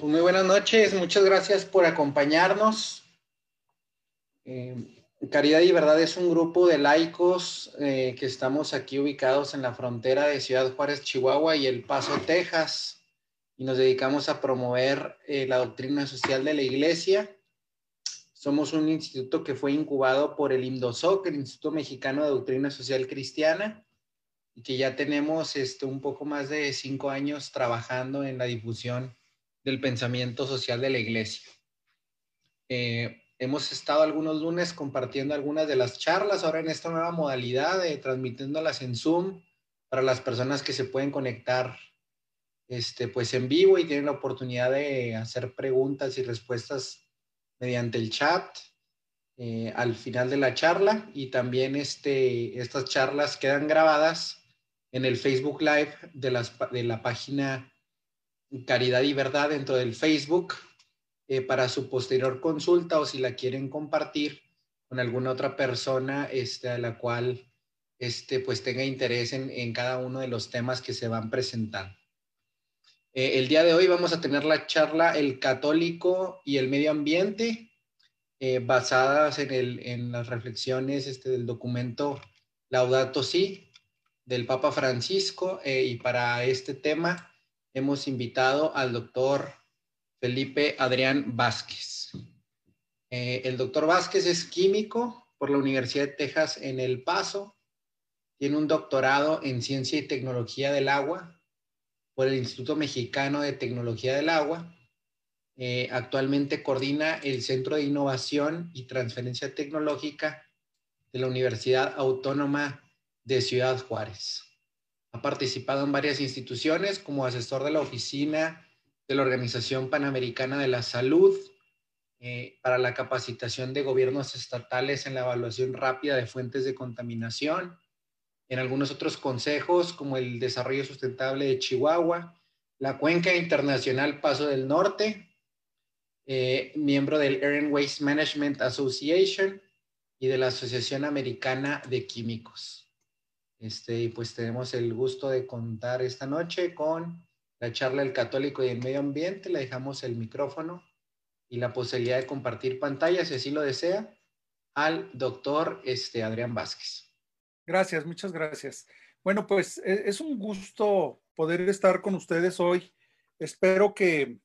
Pues muy buenas noches, muchas gracias por acompañarnos. Eh, Caridad y Verdad es un grupo de laicos eh, que estamos aquí ubicados en la frontera de Ciudad Juárez, Chihuahua y El Paso, Texas, y nos dedicamos a promover eh, la doctrina social de la iglesia. Somos un instituto que fue incubado por el IMDOSOC, el Instituto Mexicano de Doctrina Social Cristiana, y que ya tenemos este, un poco más de cinco años trabajando en la difusión del pensamiento social de la iglesia. Eh, hemos estado algunos lunes compartiendo algunas de las charlas, ahora en esta nueva modalidad de transmitiéndolas en Zoom para las personas que se pueden conectar este, pues en vivo y tienen la oportunidad de hacer preguntas y respuestas mediante el chat eh, al final de la charla y también este, estas charlas quedan grabadas en el Facebook Live de, las, de la página Caridad y Verdad dentro del Facebook eh, para su posterior consulta o si la quieren compartir con alguna otra persona este, a la cual este, pues tenga interés en, en cada uno de los temas que se van presentando. Eh, el día de hoy vamos a tener la charla El católico y el medio ambiente, eh, basadas en, el, en, las reflexiones este, del documento Laudato Si del Papa Francisco. y para este tema hemos invitado al doctor Felipe Adrián Vázquez. Eh, el doctor Vázquez es químico por la Universidad de Texas en El Paso. Tiene un doctorado en Ciencia y Tecnología del Agua por el Instituto Mexicano de Tecnología del Agua. Eh, actualmente coordina el Centro de Innovación y Transferencia Tecnológica de la Universidad Autónoma de Ciudad Juárez. Ha participado en varias instituciones como asesor de la Oficina de la Organización Panamericana de la Salud eh, para la capacitación de gobiernos estatales en la evaluación rápida de fuentes de contaminación, en algunos otros consejos como el Desarrollo Sustentable de Chihuahua, la Cuenca Internacional Paso del Norte, eh, miembro del Air and Waste Management Association y de la Asociación Americana de Químicos. Este, y pues tenemos el gusto de contar esta noche con la charla del católico y el medio ambiente. Le dejamos el micrófono y la posibilidad de compartir pantalla, si así lo desea, al doctor este, Adrián Vázquez. Gracias, muchas gracias. Bueno, pues e, es un gusto poder estar con ustedes hoy. Espero que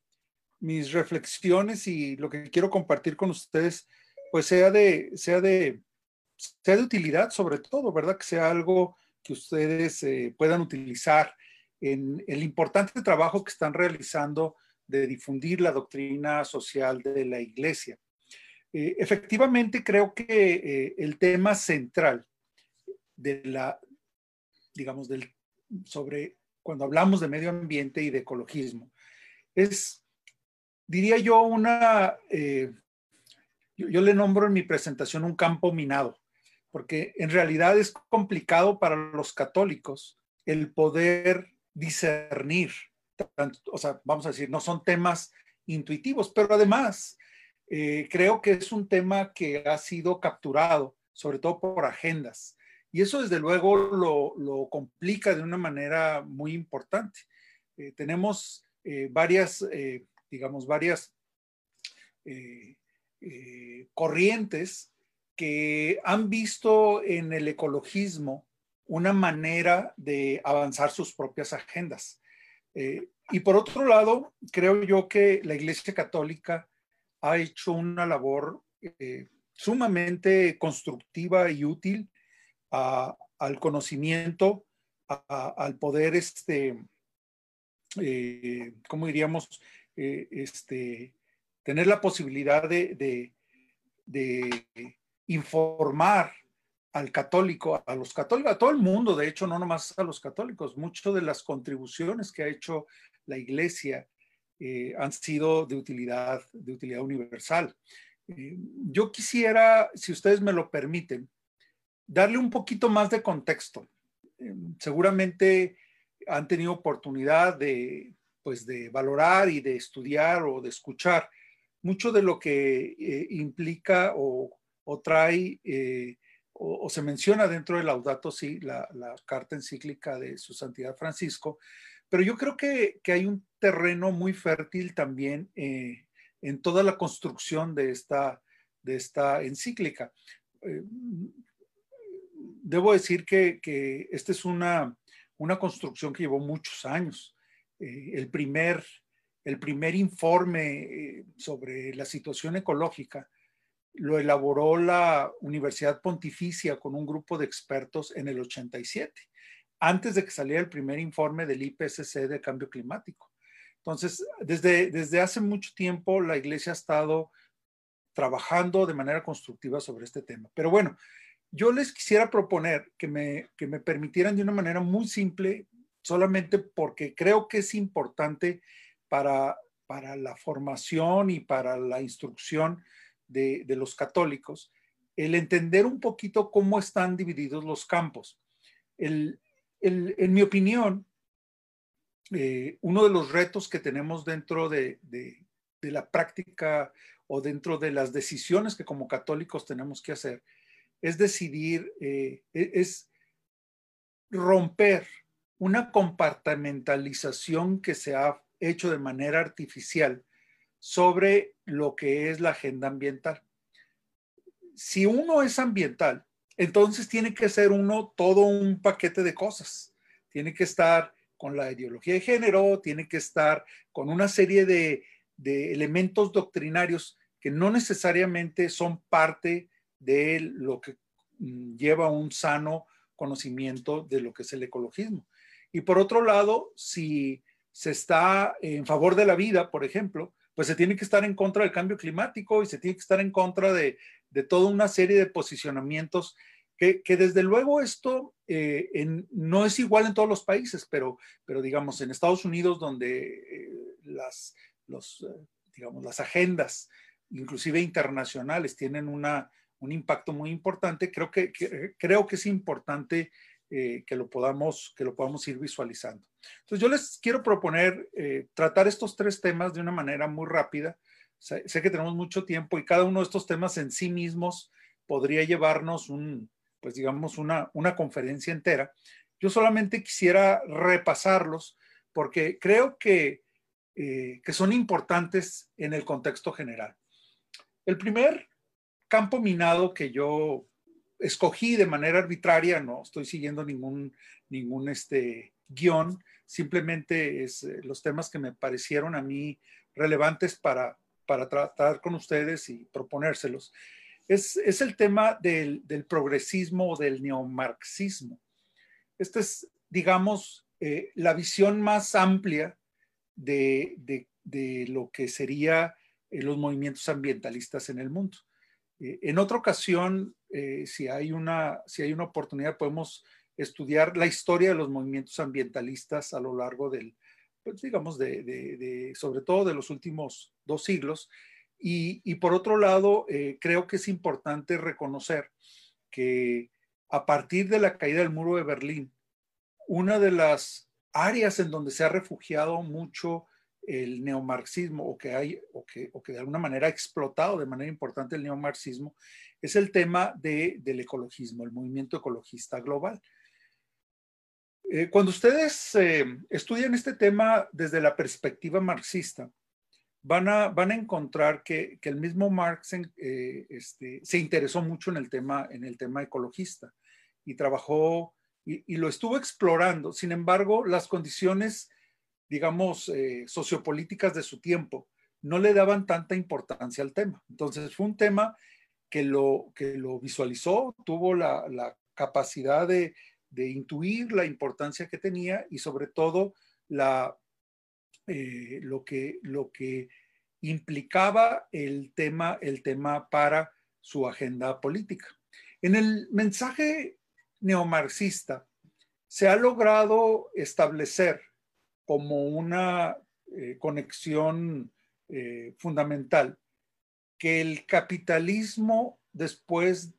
mis reflexiones y lo que quiero compartir con ustedes, pues sea de, sea de, sea de utilidad sobre todo, ¿verdad? Que sea algo que ustedes eh, puedan utilizar en el importante trabajo que están realizando de difundir la doctrina social de la Iglesia. Eh, efectivamente, creo que eh, el tema central de la, digamos, del, sobre cuando hablamos de medio ambiente y de ecologismo, es, diría yo, una, yo le nombro en mi presentación un campo minado porque en realidad es complicado para los católicos el poder discernir, o sea, vamos a decir, no son temas intuitivos, pero además eh, creo que es un tema que ha sido capturado, sobre todo por agendas. Y eso desde luego lo, complica de una manera muy importante. Eh, tenemos eh, varias, digamos, varias corrientes que han visto en el ecologismo una manera de avanzar sus propias agendas. Eh, y por otro lado, creo yo que la Iglesia Católica ha hecho una labor eh, sumamente constructiva y útil al conocimiento, al poder, este, eh, ¿cómo diríamos? este, tener la posibilidad de informar al católico, a los católicos, a todo el mundo, de hecho, no nomás a los católicos, muchas de las contribuciones que ha hecho la iglesia eh, han sido de utilidad, de utilidad universal. Eh, yo quisiera, si ustedes me lo permiten, darle un poquito más de contexto. Eh, seguramente han tenido oportunidad de, pues, de valorar y de estudiar o de escuchar mucho de lo que implica o o trae eh, o, se menciona dentro del Laudato Si, la, carta encíclica de su santidad Francisco, pero yo creo que, hay un terreno muy fértil también eh, en toda la construcción de esta, de esta encíclica. Eh, debo decir que, que esta es una, una construcción que llevó muchos años. El, primer, el primer informe sobre la situación ecológica lo elaboró la Universidad Pontificia con un grupo de expertos en el 87, antes de que saliera el primer informe del IPCC de cambio climático. Entonces, desde, desde hace mucho tiempo la Iglesia ha estado trabajando de manera constructiva sobre este tema. Pero bueno, yo les quisiera proponer que me, que me permitieran de una manera muy simple, solamente porque creo que es importante para, para la formación y para la instrucción de, los católicos, el entender un poquito cómo están divididos los campos. El, el, en mi opinión, eh, uno de los retos que tenemos dentro de, de, la práctica o dentro de las decisiones que como católicos tenemos que hacer es decidir, eh, es romper una compartimentalización que se ha hecho de manera artificial sobre lo que es la agenda ambiental. Si uno es ambiental, entonces tiene que ser uno todo un paquete de cosas. Tiene que estar con la ideología de género, tiene que estar con una serie de, de elementos doctrinarios que no necesariamente son parte de lo que mm, lleva un sano conocimiento de lo que es el ecologismo. Y por otro lado, si se está en favor de la vida, por ejemplo, pues se tiene que estar en contra del cambio climático y se tiene que estar en contra de, toda una serie de posicionamientos que, desde luego esto eh, no es igual en todos los países, pero, pero digamos en Estados Unidos donde eh, las, los, eh, digamos, las agendas, inclusive internacionales, tienen una, un impacto muy importante. Creo que, creo que es importante eh, que, lo podamos, que lo podamos ir visualizando. Entonces, yo les quiero proponer eh, tratar estos tres temas de una manera muy rápida. Sé, que tenemos mucho tiempo y cada uno de estos temas en sí mismos podría llevarnos un, pues digamos, una, una conferencia entera. Yo solamente quisiera repasarlos porque creo que, eh, que son importantes en el contexto general. El primer campo minado que yo escogí de manera arbitraria, no estoy siguiendo ningún, ningún este, guion, simplemente es eh, los temas que me parecieron a mí relevantes para, para tratar con ustedes y proponérselos. Es, es el tema del, progresismo o del neomarxismo. Esta es, digamos, eh, la visión más amplia de, de, lo que sería eh, los movimientos ambientalistas en el mundo. Eh, en otra ocasión, eh, si, hay una, si hay una oportunidad, podemos estudiar la historia de los movimientos ambientalistas a lo largo del, pues, digamos, de, sobre todo de los últimos dos siglos. Y, por otro lado, eh, creo que es importante reconocer que a partir de la caída del muro de Berlín, una de las áreas en donde se ha refugiado mucho el neomarxismo o que hay o que, o que de alguna manera ha explotado de manera importante el neomarxismo es el tema de, del ecologismo, el movimiento ecologista global. Eh, cuando ustedes eh, estudian este tema desde la perspectiva marxista, van a, van a encontrar que, que el mismo Marx eh, este, se interesó mucho en el, tema, en el tema ecologista y trabajó y, y lo estuvo explorando. Sin embargo, las condiciones digamos, eh, sociopolíticas de su tiempo, no le daban tanta importancia al tema. Entonces fue un tema que lo, que lo visualizó, tuvo la, capacidad de, intuir la importancia que tenía y sobre todo la, eh, lo, que, lo que implicaba el tema, el tema para su agenda política. En el mensaje neomarxista se ha logrado establecer como una eh, conexión eh, fundamental, que el capitalismo después,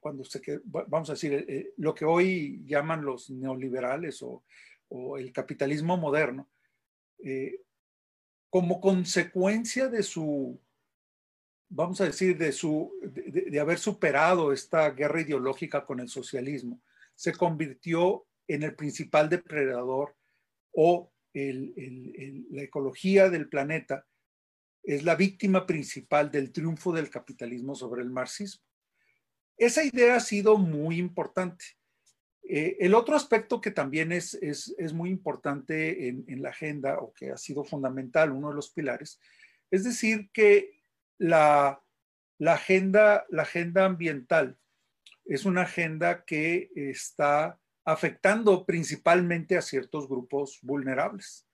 cuando se, vamos a decir, eh, lo que hoy llaman los neoliberales o, el capitalismo moderno, como consecuencia de su, vamos a decir, de, su, de haber superado esta guerra ideológica con el socialismo, se convirtió en el principal depredador o la ecología del planeta es la víctima principal del triunfo del capitalismo sobre el marxismo. Esa idea ha sido muy importante. Eh, el otro aspecto que también es, es, muy importante en, la agenda o que ha sido fundamental, uno de los pilares, es decir, que la, la, agenda, la agenda ambiental es una agenda que está afectando principalmente a ciertos grupos vulnerables.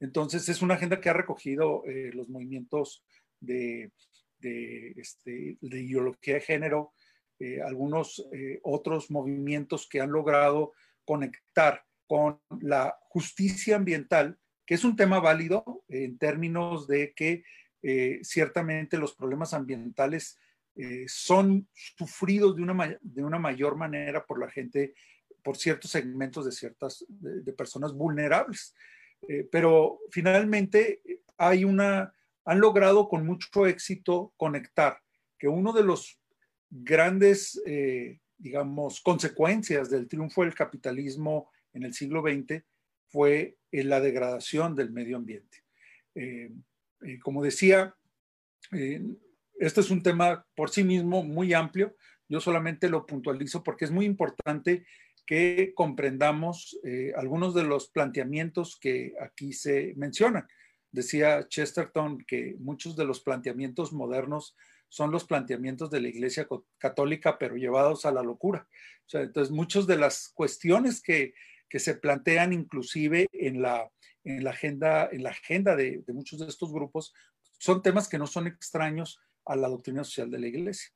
Entonces, es una agenda que ha recogido eh, los movimientos de, de, este, de, ideología de género, eh, algunos eh, otros movimientos que han logrado conectar con la justicia ambiental, que es un tema válido en términos de que ciertamente los problemas ambientales son sufridos de una, de una mayor manera por la gente, por ciertos segmentos de ciertas de personas vulnerables. Eh, pero finalmente hay una, han logrado con mucho éxito conectar que uno de los grandes, eh, digamos, consecuencias del triunfo del capitalismo en el siglo XX fue la degradación del medio ambiente. Eh, como decía, este es un tema por sí mismo muy amplio. Yo solamente lo puntualizo porque es muy importante que comprendamos eh, algunos de los planteamientos que aquí se mencionan. Decía Chesterton que muchos de los planteamientos modernos son los planteamientos de la Iglesia Católica, pero llevados a la locura. entonces, muchas de las cuestiones que, se plantean inclusive en la, en la agenda, en la agenda de, de muchos de estos grupos son temas que no son extraños a la doctrina social de la Iglesia.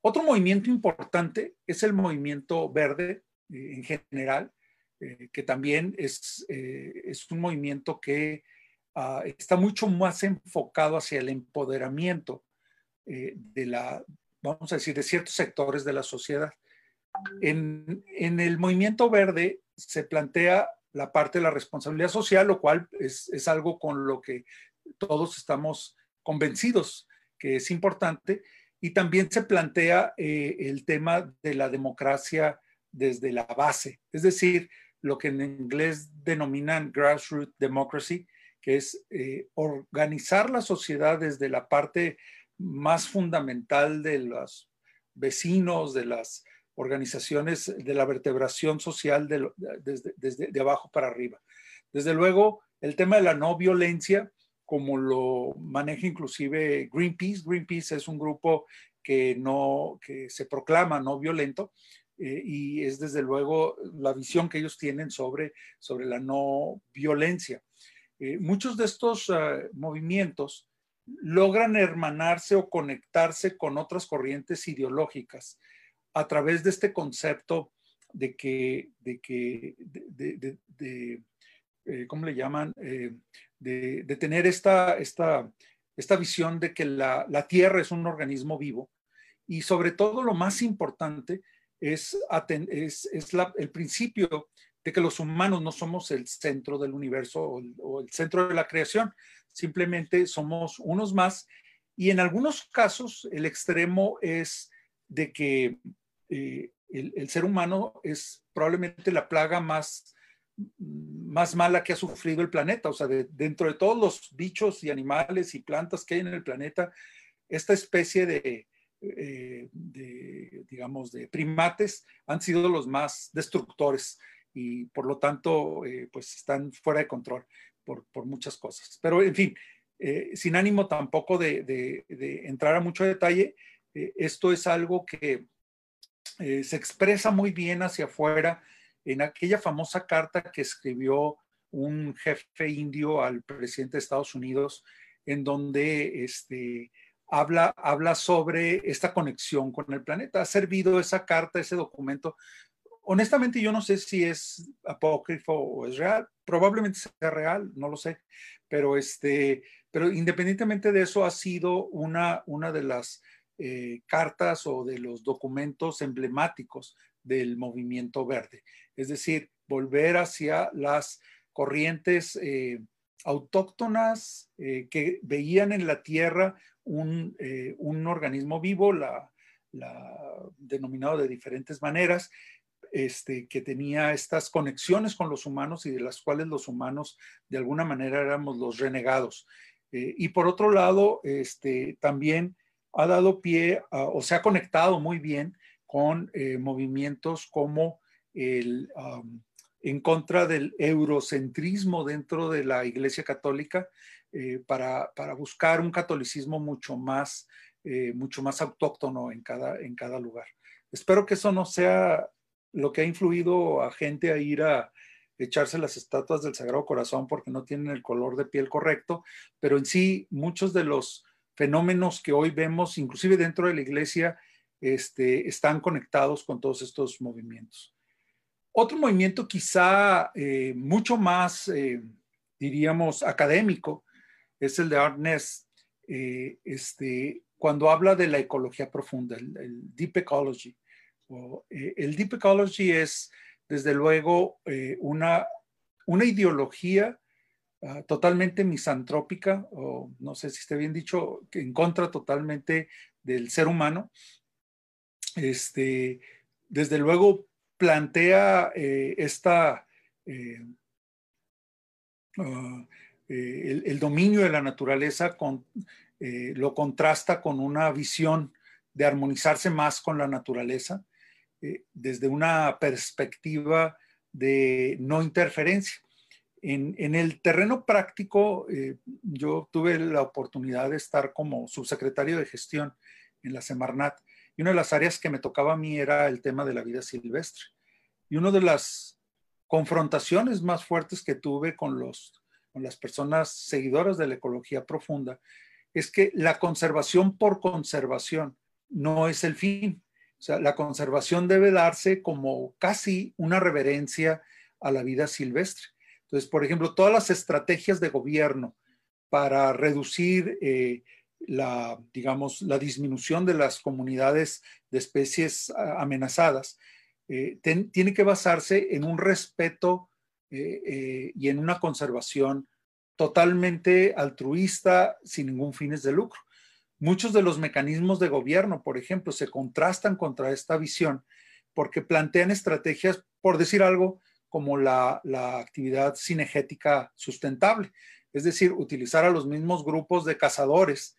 Otro movimiento importante es el movimiento verde, eh, en general, eh, que también es, eh, es, un movimiento que ah, está mucho más enfocado hacia el empoderamiento de la, vamos a decir, de ciertos sectores de la sociedad. En, en, el movimiento verde se plantea la parte de la responsabilidad social, lo cual es, es algo con lo que todos estamos convencidos que es importante, y también se plantea el tema de la democracia desde la base, es decir, lo que en inglés denominan grassroots democracy, que es eh, organizar la sociedad desde la parte más fundamental de los vecinos, de las organizaciones, de la vertebración social desde, desde de abajo para arriba. Desde luego, el tema de la no violencia, como lo maneja inclusive Greenpeace. Greenpeace es un grupo que no que se proclama no violento, eh, y es desde luego la visión que ellos tienen sobre, sobre la no violencia. Eh, muchos de estos ah, movimientos logran hermanarse o conectarse con otras corrientes ideológicas a través de este concepto de que, de que, de, eh, ¿cómo le llaman? de, tener esta, esta, esta visión de que la, la Tierra es un organismo vivo y sobre todo lo más importante es, el principio de que los humanos no somos el centro del universo o el, centro de la creación, simplemente somos unos más y en algunos casos el extremo es de que eh, el, ser humano es probablemente la plaga más, más mala que ha sufrido el planeta. O sea, dentro de todos los bichos y animales y plantas que hay en el planeta, esta especie de, eh, de, digamos, de primates han sido los más destructores y por lo tanto, eh, pues están fuera de control por, por muchas cosas. Pero, en fin, eh, sin ánimo tampoco de, de, entrar a mucho detalle, esto es algo que se expresa muy bien hacia afuera en aquella famosa carta que escribió un jefe indio al presidente de Estados Unidos, en donde este, habla, habla sobre esta conexión con el planeta. Ha servido esa carta, ese documento. Honestamente, yo no sé si es apócrifo o es real. Probablemente sea real, no lo sé. Pero, este, pero independientemente de eso, ha sido una, una de las eh, cartas o de los documentos emblemáticos del movimiento verde. Es decir, volver hacia las corrientes eh, autóctonas eh, que veían en la Tierra eh, un, organismo vivo, la, denominado de diferentes maneras, este, que tenía estas conexiones con los humanos y de las cuales los humanos de alguna manera éramos los renegados. Eh, y por otro lado, este, también ha dado pie o se ha conectado muy bien con eh, movimientos como el, en contra del eurocentrismo dentro de la Iglesia Católica eh, para, para, buscar un catolicismo mucho más, mucho más autóctono en cada, en cada lugar. Espero que eso no sea lo que ha influido a gente a ir a echarse las estatuas del Sagrado Corazón porque no tienen el color de piel correcto, pero en sí muchos de los fenómenos que hoy vemos, inclusive dentro de la iglesia, este, están conectados con todos estos movimientos. Otro movimiento quizá eh, mucho más, eh, diríamos, académico, es el de Arnest, eh, este, cuando habla de la ecología profunda, el deep ecology. Eh, el Deep Ecology es, desde luego, una, una ideología ah, totalmente misantrópica, o no sé si esté bien dicho, en contra totalmente del ser humano. Este, desde luego, plantea eh, esta... Ah, el, dominio de la naturaleza lo contrasta con una visión de armonizarse más con la naturaleza eh, desde una perspectiva de no interferencia. En, el terreno práctico, eh, yo tuve la oportunidad de estar como subsecretario de gestión en la Semarnat y una de las áreas que me tocaba a mí era el tema de la vida silvestre. Y una de las confrontaciones más fuertes que tuve con, los, con las personas seguidoras de la ecología profunda es que la conservación por conservación no es el fin. O sea, la conservación debe darse como casi una reverencia a la vida silvestre. Entonces, por ejemplo, todas las estrategias de gobierno para reducir eh, la, digamos, la disminución de las comunidades de especies amenazadas, eh, tiene que basarse en un respeto eh, y en una conservación totalmente altruista, sin ningún fines de lucro. Muchos de los mecanismos de gobierno, por ejemplo, se contrastan contra esta visión porque plantean estrategias, por decir algo, como la, actividad cinegética sustentable, es decir, utilizar a los mismos grupos de cazadores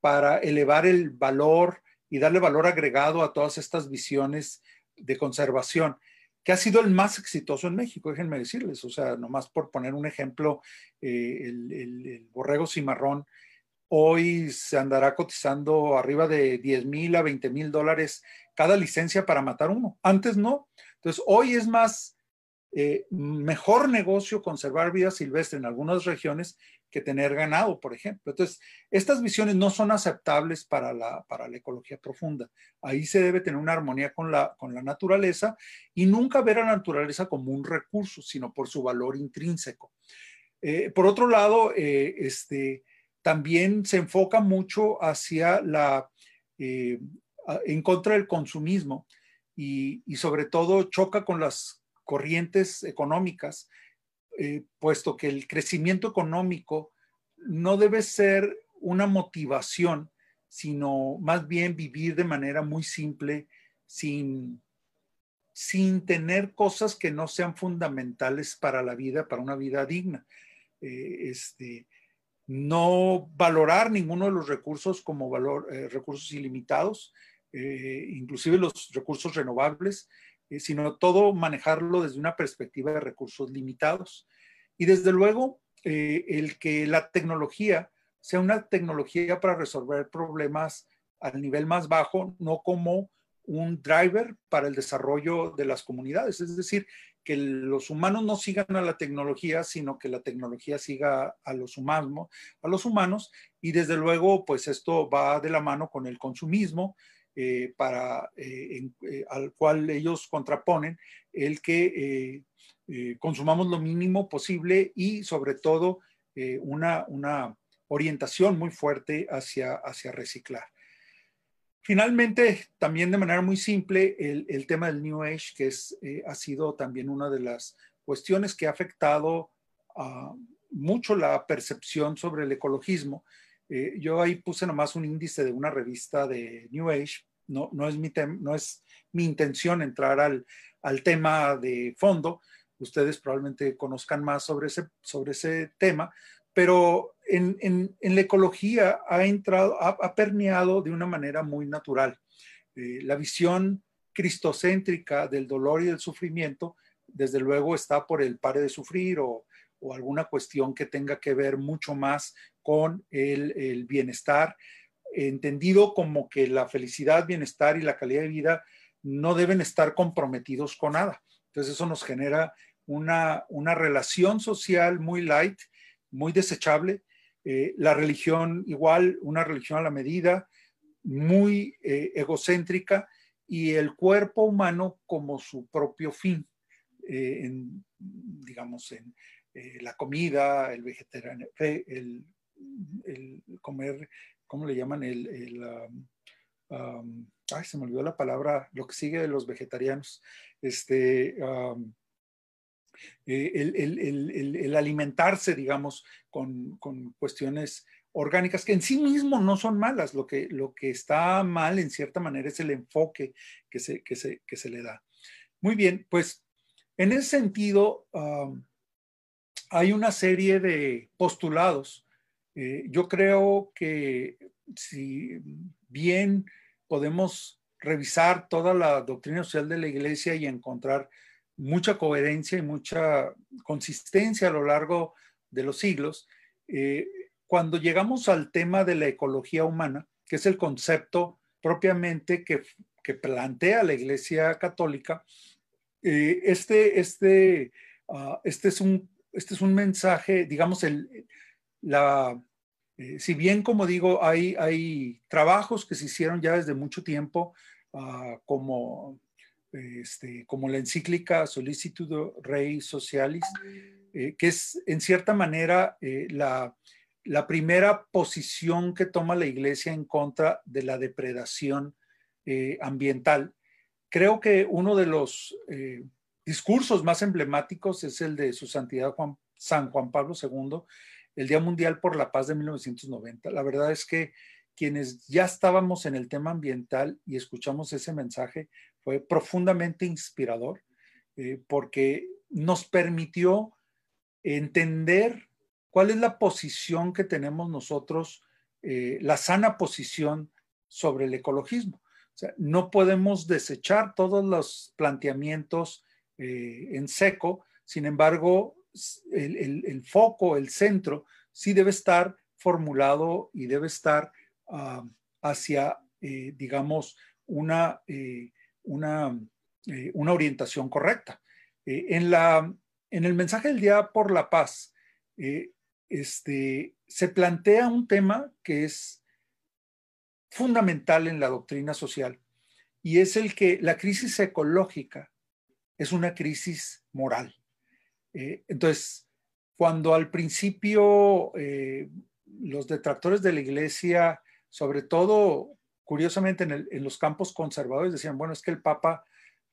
para elevar el valor y darle valor agregado a todas estas visiones de conservación, que ha sido el más exitoso en México, déjenme decirles, o sea, nomás por poner un ejemplo, eh, el, el borrego cimarrón Hoy se andará cotizando arriba de 10 mil a 20 mil dólares cada licencia para matar uno. Antes no. Entonces, hoy es más, eh, mejor negocio conservar vida silvestre en algunas regiones que tener ganado, por ejemplo. Entonces, estas visiones no son aceptables para la, para la ecología profunda. Ahí se debe tener una armonía con la, con la naturaleza y nunca ver a la naturaleza como un recurso, sino por su valor intrínseco. Eh, por otro lado, eh, este, también se enfoca mucho hacia la, eh, en contra del consumismo y, sobre todo choca con las corrientes económicas, eh, puesto que el crecimiento económico no debe ser una motivación, sino más bien vivir de manera muy simple, sin, sin tener cosas que no sean fundamentales para la vida, para una vida digna. Eh, este, no valorar ninguno de los recursos como valor, eh, recursos ilimitados, inclusive los recursos renovables, sino todo manejarlo desde una perspectiva de recursos limitados. Y desde luego, el que la tecnología sea una tecnología para resolver problemas al nivel más bajo, no como un driver para el desarrollo de las comunidades. Es decir, que los humanos no sigan a la tecnología, sino que la tecnología siga a los humanos, a los humanos y desde luego, pues esto va de la mano con el consumismo, eh, para, eh, eh, al cual ellos contraponen el que consumamos lo mínimo posible y sobre todo una, una orientación muy fuerte hacia, hacia reciclar. Finalmente, también de manera muy simple, el, tema del New Age, que es, eh, ha sido también una de las cuestiones que ha afectado mucho la percepción sobre el ecologismo. Eh, yo ahí puse nomás un índice de una revista de New Age no, no, es, mi no es mi intención entrar al, al tema de fondo. Ustedes probablemente conozcan más sobre ese, sobre ese tema, pero en, en, en la ecología ha entrado, ha, permeado de una manera muy natural. Eh, la visión cristocéntrica del dolor y del sufrimiento, desde luego está por el pare de sufrir o, o alguna cuestión que tenga que ver mucho más con el, bienestar, entendido como que la felicidad, bienestar y la calidad de vida no deben estar comprometidos con nada. Entonces eso nos genera una, una relación social muy light, muy desechable. Eh, la religión igual, una religión a la medida, muy eh, egocéntrica y el cuerpo humano como su propio fin, eh, digamos, en la comida, el el, el, comer, ¿cómo le llaman? El, el ay, se me olvidó la palabra, lo que sigue de los vegetarianos, este, eh, el, alimentarse, digamos, con, cuestiones orgánicas que en sí mismo no son malas. Lo que, lo que está mal, en cierta manera, es el enfoque que se, que se, le da. Muy bien, pues en ese sentido, hay una serie de postulados. Eh, yo creo que si bien podemos revisar toda la doctrina social de la iglesia y encontrar mucha coherencia y mucha consistencia a lo largo de los siglos. Eh, cuando llegamos al tema de la ecología humana, que es el concepto propiamente que, plantea la Iglesia Católica, eh, este, este, ah, este, es un, este es un mensaje, digamos, el, eh, si bien, como digo, hay, trabajos que se hicieron ya desde mucho tiempo, ah, como este, como la encíclica Solicitudo Rei Socialis, eh, que es en cierta manera eh, la, primera posición que toma la Iglesia en contra de la depredación ambiental. Creo que uno de los discursos más emblemáticos es el de su santidad San Juan Pablo II, el Día Mundial por la Paz de 1990. La verdad es que quienes ya estábamos en el tema ambiental y escuchamos ese mensaje, fue profundamente inspirador eh, porque nos permitió entender cuál es la posición que tenemos nosotros, eh, la sana posición sobre el ecologismo. O sea, no podemos desechar todos los planteamientos eh, en seco, sin embargo, el, foco, el centro, sí debe estar formulado y debe estar ah, hacia, digamos, una una, eh, una orientación correcta. Eh, en, la, en el mensaje del Día por la Paz, eh, este, se plantea un tema que es fundamental en la doctrina social y es el que la crisis ecológica es una crisis moral. Entonces, cuando al principio los detractores de la iglesia, sobre todo curiosamente en, los campos conservadores decían, bueno, es que el Papa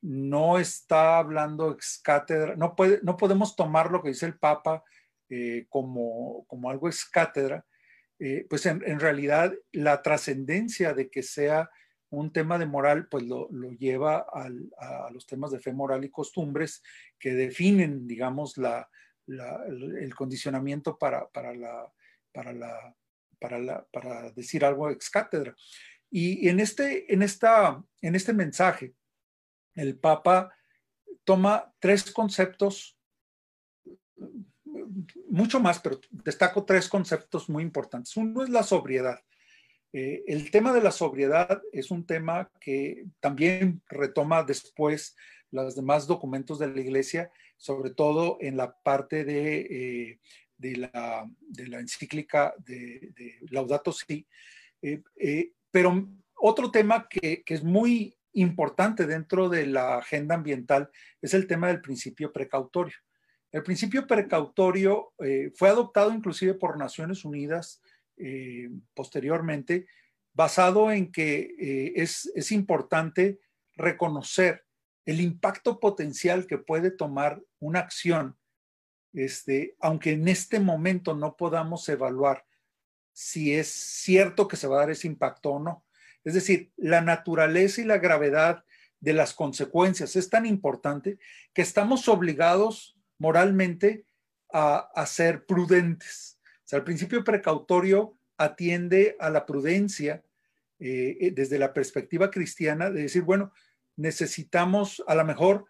no está hablando ex cátedra, no, puede, no podemos tomar lo que dice el Papa eh, como, como algo ex cátedra, eh, pues en, realidad la trascendencia de que sea un tema de moral, pues lo, lleva a los temas de fe moral y costumbres que definen, digamos, la, el condicionamiento para, para, la, para, la, para decir algo ex cátedra. Y en este, en, esta, en este mensaje, el Papa toma tres conceptos, mucho más, pero destaco tres conceptos muy importantes. Uno es la sobriedad. Eh, el tema de la sobriedad es un tema que también retoma después los demás documentos de la Iglesia, sobre todo en la parte de, eh, la, encíclica de, Laudato Si. Eh, pero otro tema que, es muy importante dentro de la agenda ambiental es el tema del principio precautorio. El principio precautorio fue adoptado inclusive por Naciones Unidas eh, posteriormente, basado en que eh, es, es, importante reconocer el impacto potencial que puede tomar una acción, este, aunque en este momento no podamos evaluar si es cierto que se va a dar ese impacto o no. Es decir, la naturaleza y la gravedad de las consecuencias es tan importante que estamos obligados moralmente a, ser prudentes. Sea, el principio precautorio atiende a la prudencia eh, eh, desde la perspectiva cristiana de decir, bueno, necesitamos a lo mejor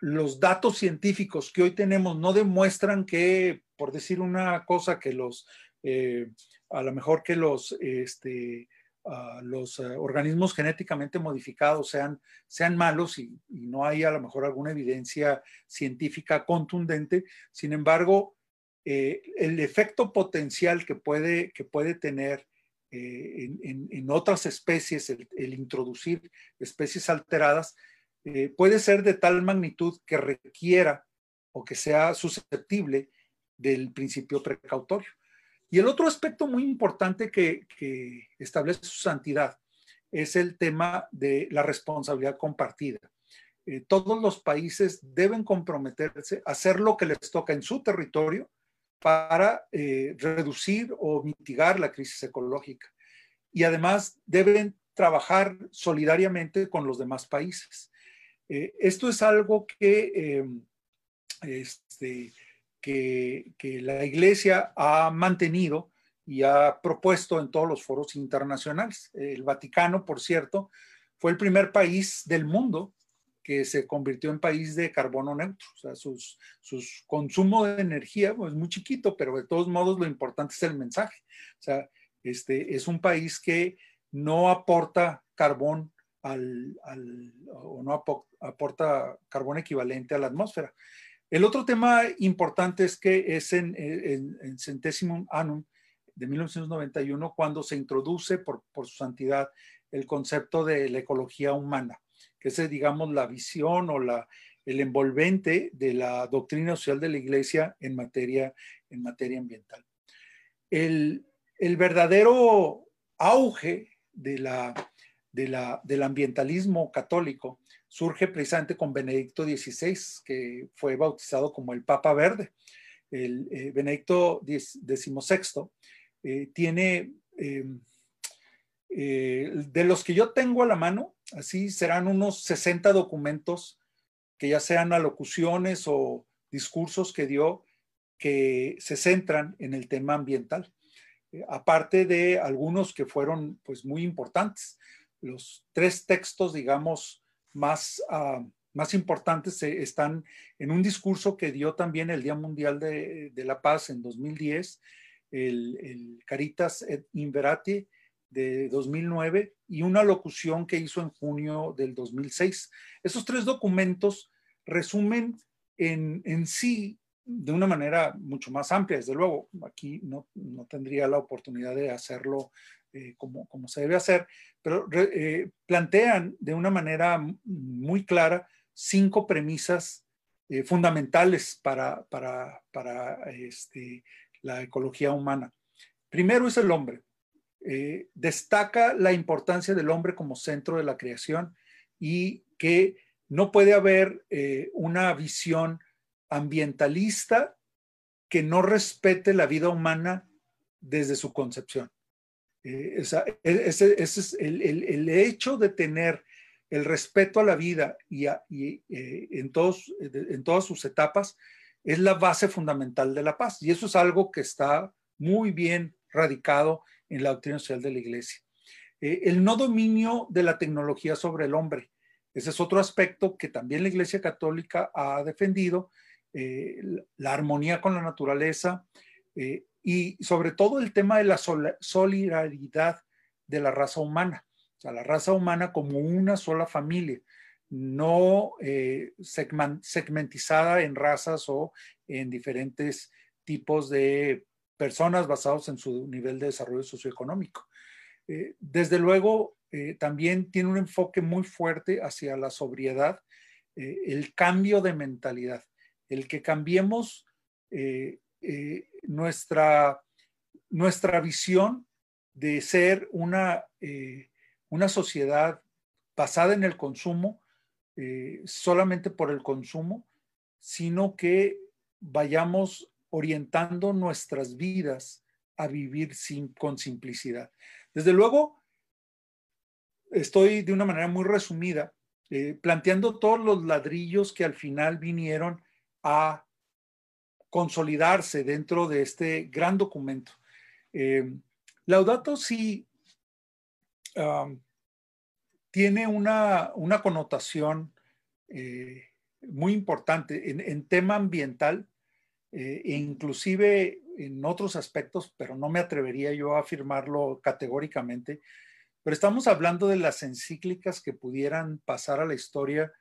los datos científicos que hoy tenemos no demuestran que, por decir una cosa, que los, eh, a lo mejor que los, este, los organismos genéticamente modificados sean, sean malos y, y, no hay a lo mejor alguna evidencia científica contundente. Sin embargo, eh, el efecto potencial que puede, que puede tener eh, en, otras especies, el, introducir especies alteradas, eh, puede ser de tal magnitud que requiera o que sea susceptible del principio precautorio. Y el otro aspecto muy importante que, establece su santidad es el tema de la responsabilidad compartida. Todos los países deben comprometerse a hacer lo que les toca en su territorio para eh, reducir o mitigar la crisis ecológica. Y además deben trabajar solidariamente con los demás países. Eh, esto es algo em, este, que, la Iglesia ha mantenido y ha propuesto en todos los foros internacionales. El Vaticano, por cierto, fue el primer país del mundo que se convirtió en país de carbono neutro. O sea, sus, sus consumo de energía es pues, muy chiquito, pero de todos modos lo importante es el mensaje. O sea, este, es un país que no aporta carbón al, al o no aporta carbón equivalente a la atmósfera. El otro tema importante es que es en, en, Centésimo Annum de 1991 cuando se introduce por, por, su santidad el concepto de la ecología humana, que es, digamos, la visión o la, el envolvente de la doctrina social de la Iglesia en materia, en materia ambiental. El, el verdadero auge de la, de la, del ambientalismo católico surge precisamente con Benedicto XVI, que fue bautizado como el Papa Verde. El eh, Benedicto XVI eh, tiene, eh, de los que yo tengo a la mano, así serán unos 60 documentos que ya sean alocuciones o discursos que dio que se centran en el tema ambiental, eh, aparte de algunos que fueron pues muy importantes. Los tres textos, digamos, más, uh, más importantes están en un discurso que dio también el Día Mundial de, de la Paz en 2010, el, el, Caritas et Inverati de 2009 y una locución que hizo en junio del 2006. Esos tres documentos resumen en, en sí de una manera mucho más amplia, desde luego, aquí no, no tendría la oportunidad de hacerlo eh, como, como, se debe hacer, pero eh, plantean de una manera muy clara cinco premisas eh, fundamentales para, para, para este, la ecología humana. Primero es el hombre. Eh, destaca la importancia del hombre como centro de la creación y que no puede haber eh, una visión ambientalista que no respete la vida humana desde su concepción. Eh, e, ese, es el, hecho de tener el respeto a la vida y, en todas sus etapas es la base fundamental de la paz. Y eso es algo que está muy bien radicado en la doctrina social de la Iglesia. Eh, el no dominio de la tecnología sobre el hombre. Ese es otro aspecto que también la Iglesia Católica ha defendido, eh, la armonía con la naturaleza, eh, y sobre todo el tema de la solidaridad de la raza humana, o sea, la raza humana como una sola familia, no eh, segmentizada en razas o en diferentes tipos de personas basados en su nivel de desarrollo socioeconómico. Eh, desde luego, eh, también tiene un enfoque muy fuerte hacia la sobriedad, eh, el cambio de mentalidad, el que cambiemos nuestra, nuestra visión de ser una, una sociedad basada en el consumo, solamente por el consumo, sino que vayamos orientando nuestras vidas a vivir sin, con simplicidad. Desde luego, estoy de una manera muy resumida eh, planteando todos los ladrillos que al final vinieron a consolidarse dentro de este gran documento. Eh, Laudato sí tiene una, connotación eh, muy importante en, tema ambiental e inclusive en otros aspectos, pero no me atrevería yo a afirmarlo categóricamente, pero estamos hablando de las encíclicas que pudieran pasar a la historia,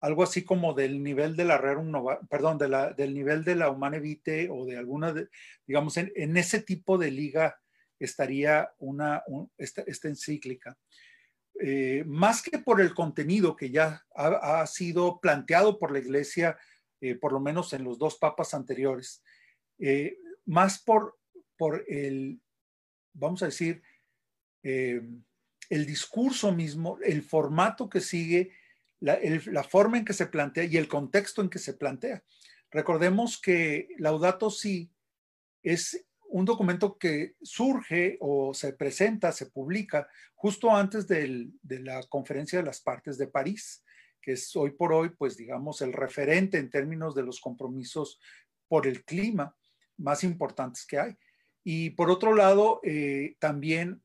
algo así como del nivel de la Rerum Nova, perdón, de del nivel de la Humane Vitae o de alguna, digamos, en, ese tipo de liga estaría una, esta, encíclica. Eh, más que por el contenido que ya ha, sido planteado por la Iglesia, eh, por lo menos en los dos papas anteriores, eh, más por, por el, vamos a decir, el discurso mismo, el formato que sigue, la, forma en que se plantea y el contexto en que se plantea. Recordemos que Laudato Si es un documento que surge o se presenta, se publica justo antes de la conferencia de las partes de París, que es hoy por hoy, pues digamos, el referente en términos de los compromisos por el clima más importantes que hay. Y por otro lado, eh, también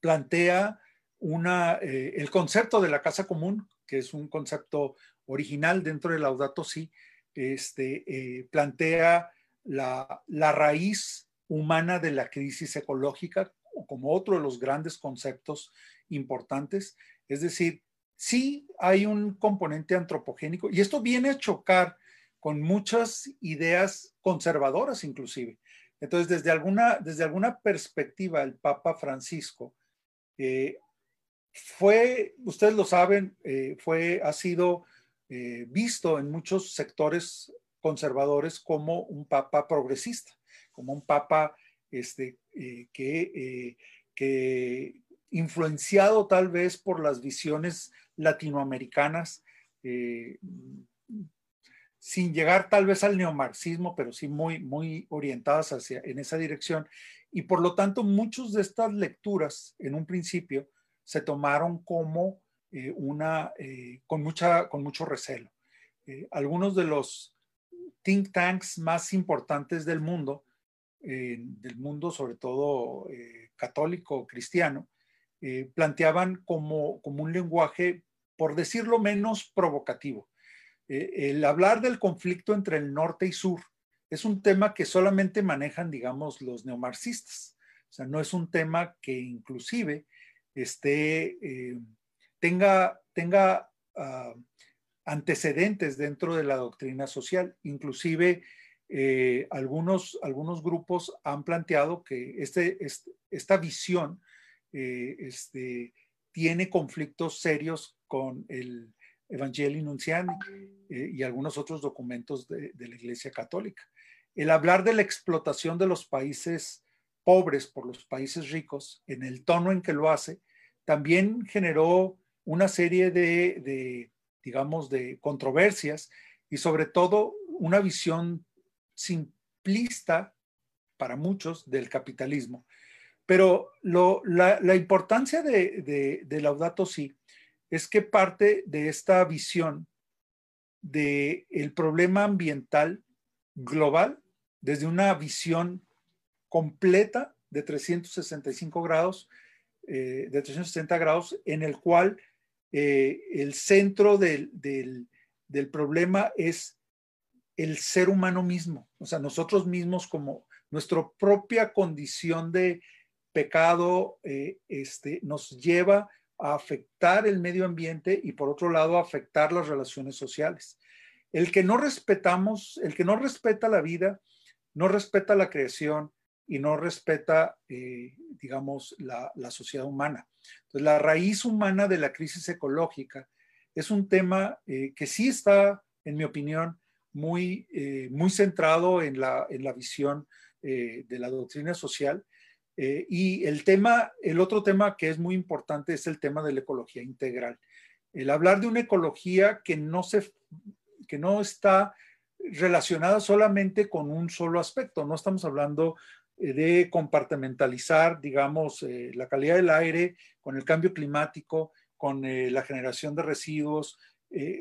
plantea una, eh, el concepto de la casa común, que es un concepto original dentro del Laudato Si, este, eh, plantea la, la, raíz humana de la crisis ecológica como otro de los grandes conceptos importantes. Es decir, sí hay un componente antropogénico y esto viene a chocar con muchas ideas conservadoras inclusive. Entonces, desde alguna, desde alguna perspectiva, el Papa Francisco eh, fue, ustedes lo saben, eh, fue, ha sido eh, visto en muchos sectores conservadores como un papa progresista, como un papa este, que, que, influenciado tal vez por las visiones latinoamericanas, sin llegar tal vez al neomarxismo, pero sí muy, muy orientadas hacia, en esa dirección. Y por lo tanto, muchas de estas lecturas en un principio se tomaron como eh, una, eh, con, mucha, con mucho recelo. Eh, algunos de los think tanks más importantes del mundo, del mundo sobre todo católico, cristiano, planteaban como, como un lenguaje, por decirlo menos, provocativo. el hablar del conflicto entre el norte y sur es un tema que solamente manejan, digamos, los neomarxistas. O sea, no es un tema que inclusive esté, eh, tenga, tenga ah, antecedentes dentro de la doctrina social. Inclusive eh, algunos, algunos grupos han planteado que este, esta visión eh, este, tiene conflictos serios con el Evangelio Nunciani y algunos otros documentos de, de la Iglesia Católica el hablar de la explotación de los países pobres por los países ricos, en el tono en que lo hace, también generó una serie de, digamos, de controversias y sobre todo una visión simplista para muchos del capitalismo. Pero la, importancia de, de, Laudato Si es que parte de esta visión del el problema ambiental global desde una visión completa de 365 grados, eh, de 360 grados, en el cual eh, el centro del, problema es el ser humano mismo, o sea, nosotros mismos como nuestra propia condición de pecado eh, este, nos lleva a afectar el medio ambiente y por otro lado a afectar las relaciones sociales. El que no respetamos, el que no respeta la vida, no respeta la creación y no respeta, eh, digamos, la, sociedad humana. Entonces, la raíz humana de la crisis ecológica es un tema eh, que sí está, en mi opinión, muy, eh, muy centrado en la, en la visión de la doctrina social. Y el tema, el otro tema que es muy importante es el tema de la ecología integral. El hablar de una ecología que no, se, que no está relacionada solamente con un solo aspecto. No estamos hablando de compartimentalizar, digamos, la calidad del aire con el cambio climático, con la generación de residuos,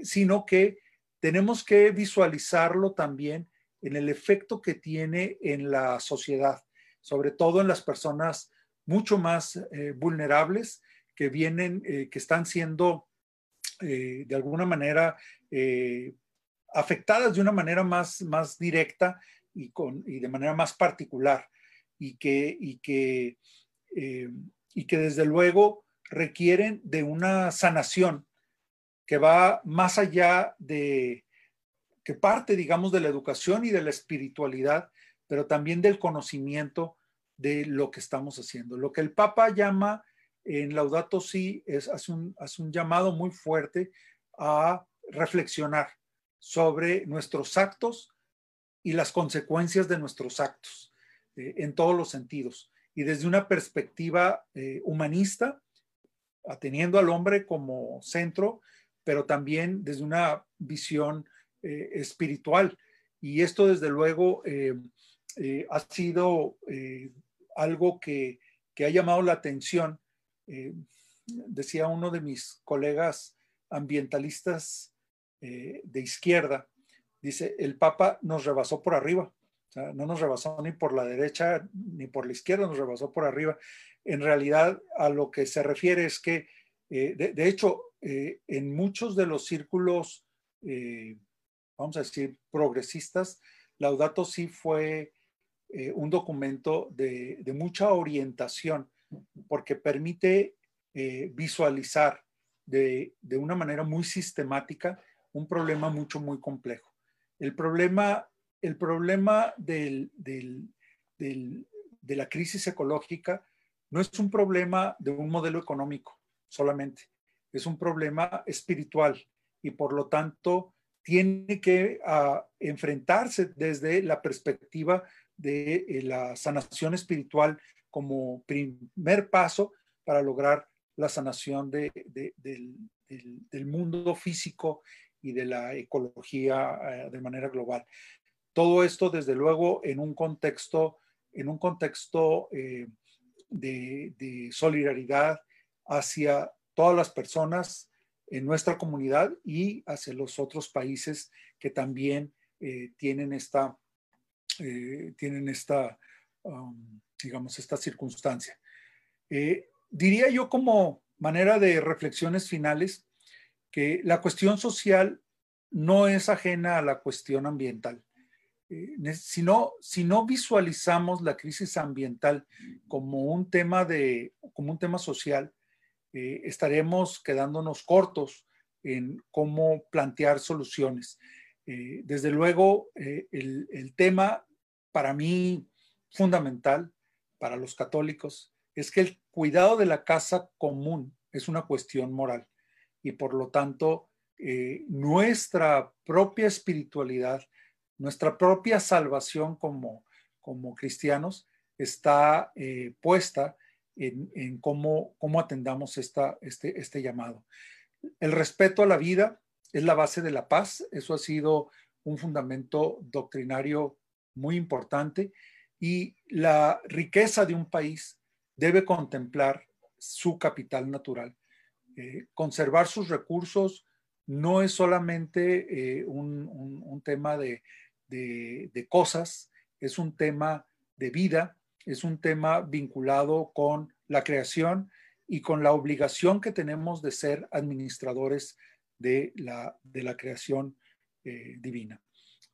sino que tenemos que visualizarlo también en el efecto que tiene en la sociedad, sobre todo en las personas mucho más eh, vulnerables que vienen, eh, que están siendo eh, de alguna manera afectadas de una manera más, más directa y, con, y de manera más particular. Y que, y que, y que desde luego requieren de una sanación que va más allá de, que parte, digamos, de la educación y de la espiritualidad, pero también del conocimiento de lo que estamos haciendo. Lo que el Papa llama en Laudato Si es, hace, un, un llamado muy fuerte a reflexionar sobre nuestros actos y las consecuencias de nuestros actos eh, en todos los sentidos. Y desde una perspectiva eh, humanista, ateniendo al hombre como centro, pero también desde una visión eh, espiritual. Y esto, desde luego, ha sido algo que, que, ha llamado la atención. decía uno de mis colegas ambientalistas de izquierda, dice, el Papa nos rebasó por arriba. No nos rebasó ni por la derecha ni por la izquierda, nos rebasó por arriba. En realidad, a lo que se refiere es que, de, de, hecho, en muchos de los círculos vamos a decir, progresistas, Laudato sí fue eh, un documento de, mucha orientación porque permite eh, visualizar de, una manera muy sistemática un problema mucho, muy complejo. El problema, el problema de la crisis ecológica no es un problema de un modelo económico solamente, es un problema espiritual y por lo tanto tiene que ah, enfrentarse desde la perspectiva de eh, la sanación espiritual como primer paso para lograr la sanación del, mundo físico y de la ecología eh, de manera global. Todo esto, desde luego, en un contexto, en un contexto eh, de, solidaridad hacia todas las personas en nuestra comunidad y hacia los otros países que también tienen esta, eh, tienen esta, um, digamos, esta circunstancia. Eh, diría yo como manera de reflexiones finales que la cuestión social no es ajena a la cuestión ambiental. si, no, si no visualizamos la crisis ambiental como un tema, de, como un tema social, eh, estaremos quedándonos cortos en cómo plantear soluciones. Eh, desde luego, eh, el, tema para mí fundamental para los católicos es que el cuidado de la casa común es una cuestión moral y por lo tanto nuestra propia espiritualidad, nuestra propia salvación como, como cristianos está puesta en, cómo, cómo, atendamos esta, este, este llamado. El respeto a la vida es la base de la paz, eso ha sido un fundamento doctrinario muy importante y la riqueza de un país debe contemplar su capital natural. Eh, conservar sus recursos no es solamente eh, un, un, tema de, de, de, cosas, es un tema de vida es un tema vinculado con la creación y con la obligación que tenemos de ser administradores de la, de la creación eh, divina.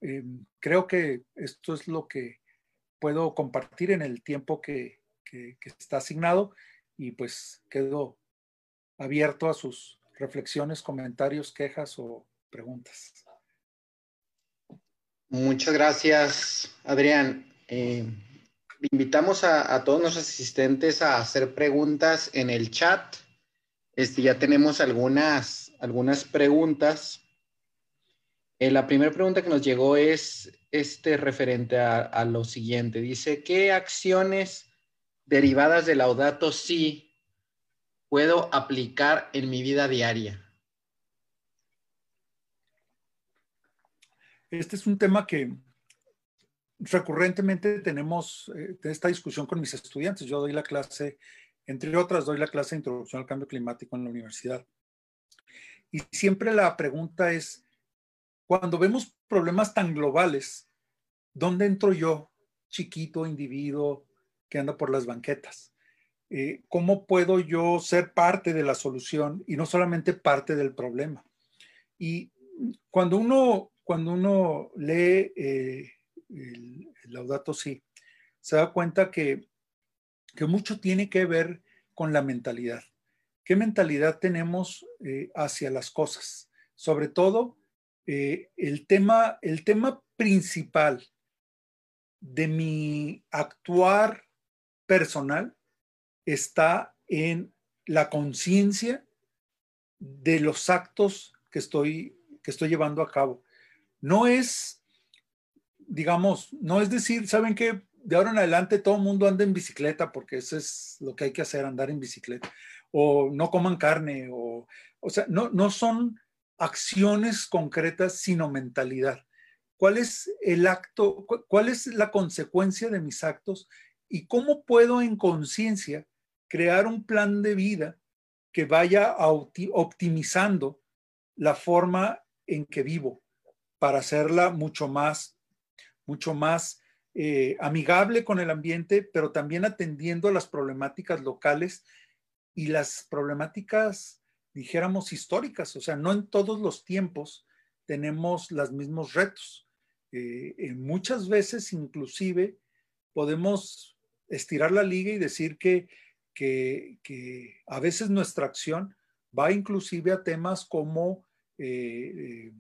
Em, creo que esto es lo que puedo compartir en el tiempo que, que está asignado y pues quedo abierto a sus reflexiones, comentarios, quejas o preguntas. Muchas gracias, Adrián. Eh, invitamos a, todos nuestros asistentes a hacer preguntas en el chat. Este, ya tenemos algunas, algunas preguntas. Eh, la primera pregunta que nos llegó es este referente a, lo siguiente. Dice, ¿qué acciones derivadas de Laudato Si puedo aplicar en mi vida diaria? Este es un tema que recurrentemente tenemos eh, esta discusión con mis estudiantes. Yo doy la clase, entre otras, doy la clase de introducción al cambio climático en la universidad. Y siempre la pregunta es, cuando vemos problemas tan globales, ¿dónde entro yo, chiquito individuo que anda por las banquetas? Eh, ¿Cómo puedo yo ser parte de la solución y no solamente parte del problema? Y cuando uno, cuando uno lee eh, el, Laudato Si, se da cuenta que, que mucho tiene que ver con la mentalidad. ¿Qué mentalidad tenemos eh, hacia las cosas? Sobre todo, eh, el, tema, el tema principal de mi actuar personal está en la conciencia de los actos que estoy, que estoy llevando a cabo. No es digamos, no es decir, ¿saben que De ahora en adelante todo el mundo anda en bicicleta porque eso es lo que hay que hacer, andar en bicicleta. O no coman carne, o, o sea, no, no son acciones concretas, sino mentalidad. ¿Cuál es el acto, cuál es la consecuencia de mis actos y cómo puedo en conciencia crear un plan de vida que vaya optimizando la forma en que vivo para hacerla mucho más mucho más eh, amigable con el ambiente, pero también atendiendo a las problemáticas locales y las problemáticas, dijéramos, históricas. O sea, no en todos los tiempos tenemos los mismos retos. Eh, muchas veces, inclusive, podemos estirar la liga y decir que, que, a veces nuestra acción va inclusive a temas como eh,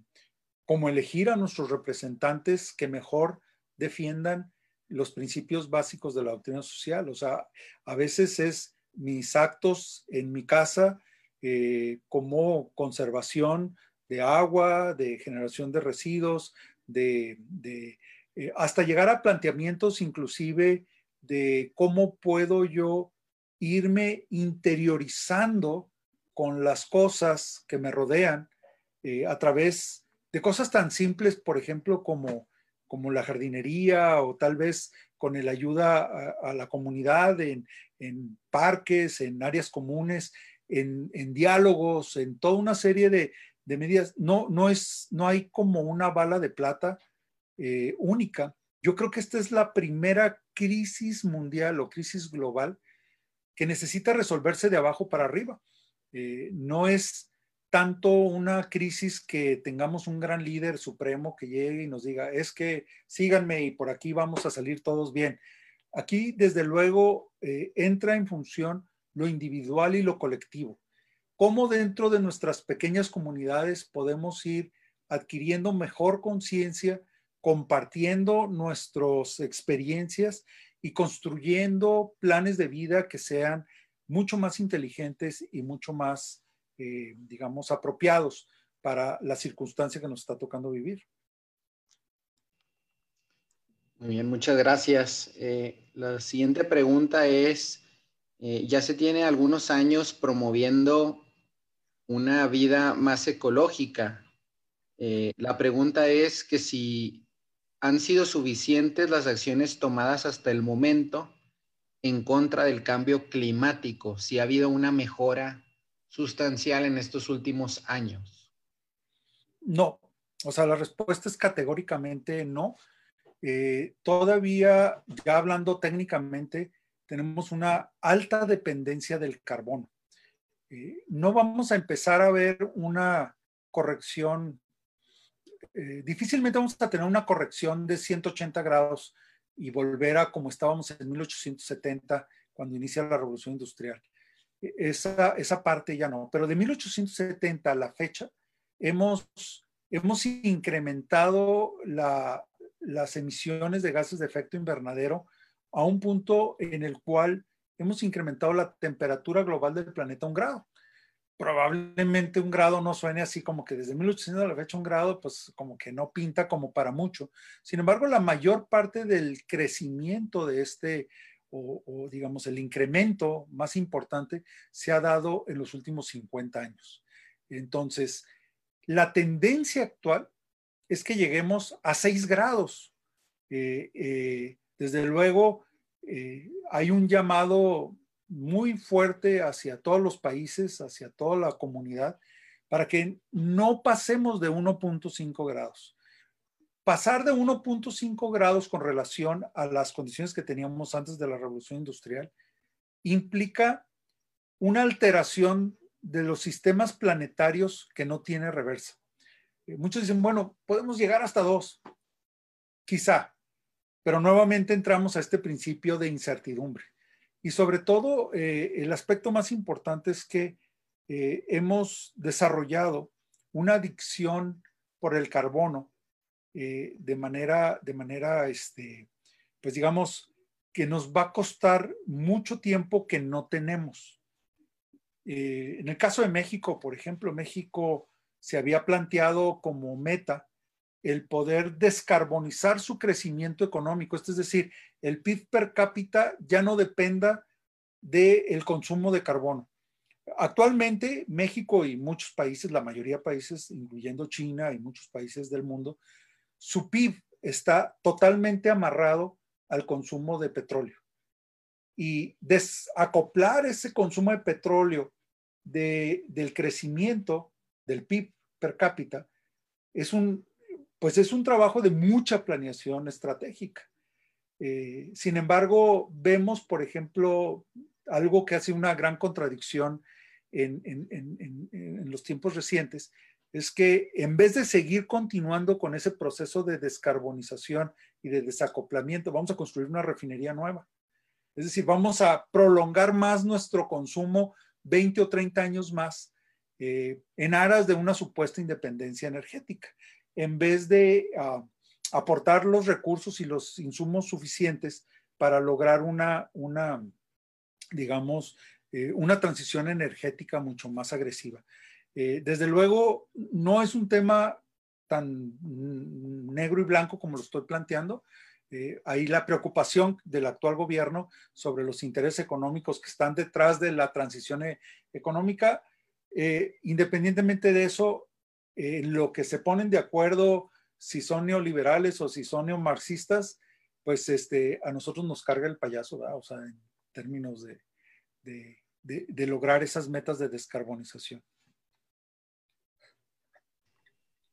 como elegir a nuestros representantes que mejor defiendan los principios básicos de la doctrina social. O sea, a veces es mis actos en mi casa eh, como conservación de agua, de generación de residuos, de, eh, hasta llegar a planteamientos inclusive de cómo puedo yo irme interiorizando con las cosas que me rodean eh, a través de cosas tan simples, por ejemplo, como, como la jardinería o tal vez con el ayuda a, la comunidad en, parques, en áreas comunes, en, diálogos, en toda una serie de, medidas. No, no, es, no hay como una bala de plata eh, única. Yo creo que esta es la primera crisis mundial o crisis global que necesita resolverse de abajo para arriba. Eh, no es tanto una crisis que tengamos un gran líder supremo que llegue y nos diga, es que síganme y por aquí vamos a salir todos bien. Aquí, desde luego, eh, entra en función lo individual y lo colectivo. Cómo dentro de nuestras pequeñas comunidades podemos ir adquiriendo mejor conciencia, compartiendo nuestras experiencias y construyendo planes de vida que sean mucho más inteligentes y mucho más eh, digamos, apropiados para la circunstancia que nos está tocando vivir. Muy bien, muchas gracias. Eh, la siguiente pregunta es, eh, ya se tiene algunos años promoviendo una vida más ecológica. la pregunta es que si han sido suficientes las acciones tomadas hasta el momento en contra del cambio climático, si ha habido una mejora sustancial en estos últimos años? No, o sea, la respuesta es categóricamente no. Eh, todavía, ya hablando técnicamente, tenemos una alta dependencia del carbono. Eh, no vamos a empezar a ver una corrección, eh, difícilmente vamos a tener una corrección de 180 grados y volver a como estábamos en 1870 cuando inicia la revolución industrial esa, esa parte ya no. Pero de 1870 a la fecha, hemos, hemos incrementado las emisiones de gases de efecto invernadero a un punto en el cual hemos incrementado la temperatura global del planeta un grado. Probablemente un grado no suene así como que desde 1800 a la fecha un grado, pues como que no pinta como para mucho. Sin embargo, la mayor parte del crecimiento de este o, digamos el incremento más importante se ha dado en los últimos 50 años. Entonces, la tendencia actual es que lleguemos a 6 grados desde luego, hay un llamado muy fuerte hacia todos los países, hacia toda la comunidad, para que no pasemos de 1.5 grados. Pasar de 1.5 grados con relación a las condiciones que teníamos antes de la revolución industrial implica una alteración de los sistemas planetarios que no tiene reversa. Eh, muchos dicen, bueno, podemos llegar hasta 2, quizá, pero nuevamente entramos a este principio de incertidumbre. Y sobre todo, eh, el aspecto más importante es que eh, hemos desarrollado una adicción por el carbono eh, de manera, de manera, este, pues digamos, que nos va a costar mucho tiempo que no tenemos. en el caso de México, por ejemplo, México se había planteado como meta el poder descarbonizar su crecimiento económico, es decir, el PIB per cápita ya no dependa del consumo de carbono. Actualmente, México y muchos países, la mayoría de países, incluyendo China y muchos países del mundo, su PIB está totalmente amarrado al consumo de petróleo. Y desacoplar ese consumo de petróleo del crecimiento del PIB per cápita es un, pues es un trabajo de mucha planeación estratégica. Eh, sin embargo, vemos, por ejemplo, algo que hace una gran contradicción en, los tiempos recientes, es que en vez de seguir continuando con ese proceso de descarbonización y de desacoplamiento, vamos a construir una refinería nueva. Es decir, vamos a prolongar más nuestro consumo 20 o 30 años más eh, en aras de una supuesta independencia energética en vez de ah, aportar los recursos y los insumos suficientes para lograr una, una digamos, eh, una transición energética mucho más agresiva. Eh, desde luego, no es un tema tan negro y blanco como lo estoy planteando. Eh, ahí la preocupación del actual gobierno sobre los intereses económicos que están detrás de la transición económica, independientemente de eso, lo que se ponen de acuerdo, si son neoliberales o si son neomarxistas, pues este, a nosotros nos carga el payaso, o sea, en términos de, de, lograr esas metas de descarbonización.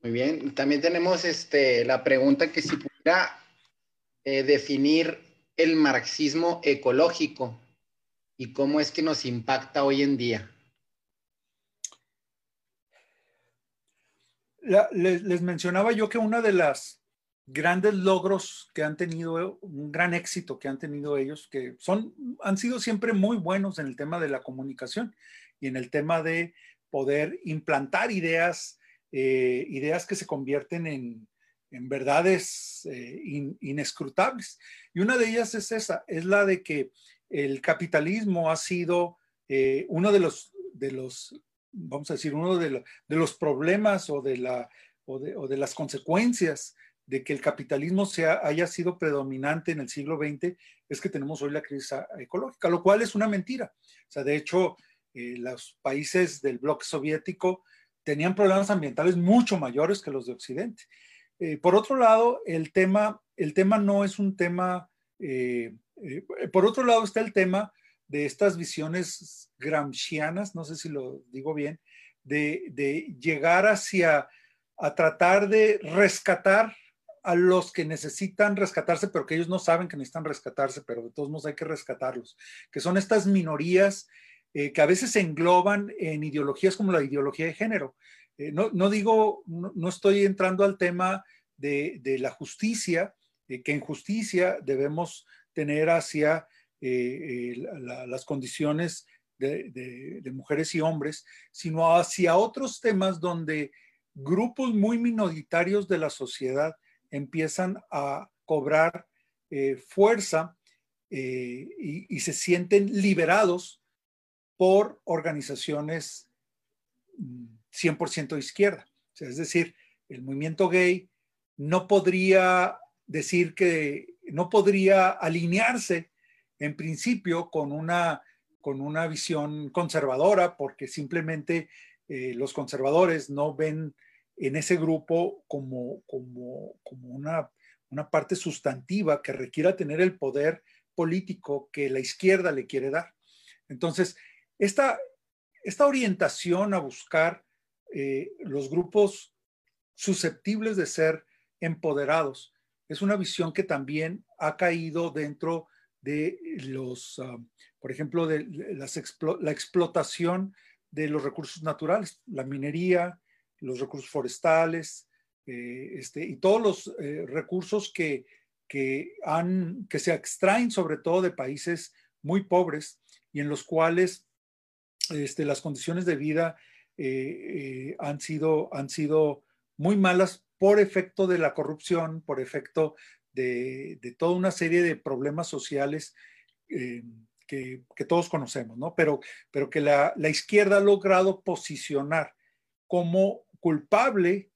Muy bien, también tenemos este, la pregunta que si pudiera eh, definir el marxismo ecológico y cómo es que nos impacta hoy en día. les, mencionaba yo que una de las grandes logros que han tenido, un gran éxito que han tenido ellos, que son, han sido siempre muy buenos en el tema de la comunicación y en el tema de poder implantar ideas, eh, ideas que se convierten en, verdades eh, inescrutables. Y una de ellas es esa, es la de que el capitalismo ha sido eh, uno de los, de los vamos a decir, uno de, los problemas o de, la, o de, las consecuencias de que el capitalismo sea, haya sido predominante en el siglo XX es que tenemos hoy la crisis ecológica, lo cual es una mentira. O sea, de hecho, eh, los países del bloque soviético tenían problemas ambientales mucho mayores que los de Occidente. Eh, por otro lado, el tema, el tema no es un tema, eh, por otro lado está el tema de estas visiones gramscianas, no sé si lo digo bien, de, llegar hacia, a tratar de rescatar a los que necesitan rescatarse, pero que ellos no saben que necesitan rescatarse, pero de todos modos hay que rescatarlos, que son estas minorías eh, que a veces se engloban en ideologías como la ideología de género. Eh, no, digo, no, estoy entrando al tema de, la justicia, eh, que en justicia debemos tener hacia las condiciones de, mujeres y hombres, sino hacia otros temas donde grupos muy minoritarios de la sociedad empiezan a cobrar fuerza y, se sienten liberados por organizaciones 100% mm, de izquierda. es decir, el movimiento gay no podría decir que no podría alinearse en principio con una, con una visión conservadora, porque simplemente eh, los conservadores no ven en ese grupo como, como, como una, una parte sustantiva que requiera tener el poder político que la izquierda le quiere dar. Entonces, esta, esta orientación a buscar eh, los grupos susceptibles de ser empoderados es una visión que también ha caído dentro de los, ah, por ejemplo, de la explotación de los recursos naturales, la minería, los recursos forestales, eh, este, y todos los eh, recursos que, que, han, que se extraen sobre todo de países muy pobres y en los cuales este, las condiciones de vida eh, han, sido, han sido muy malas por efecto de la corrupción, por efecto de, toda una serie de problemas sociales que, que, todos conocemos, ¿no? Pero, pero que la, la izquierda ha logrado posicionar como culpable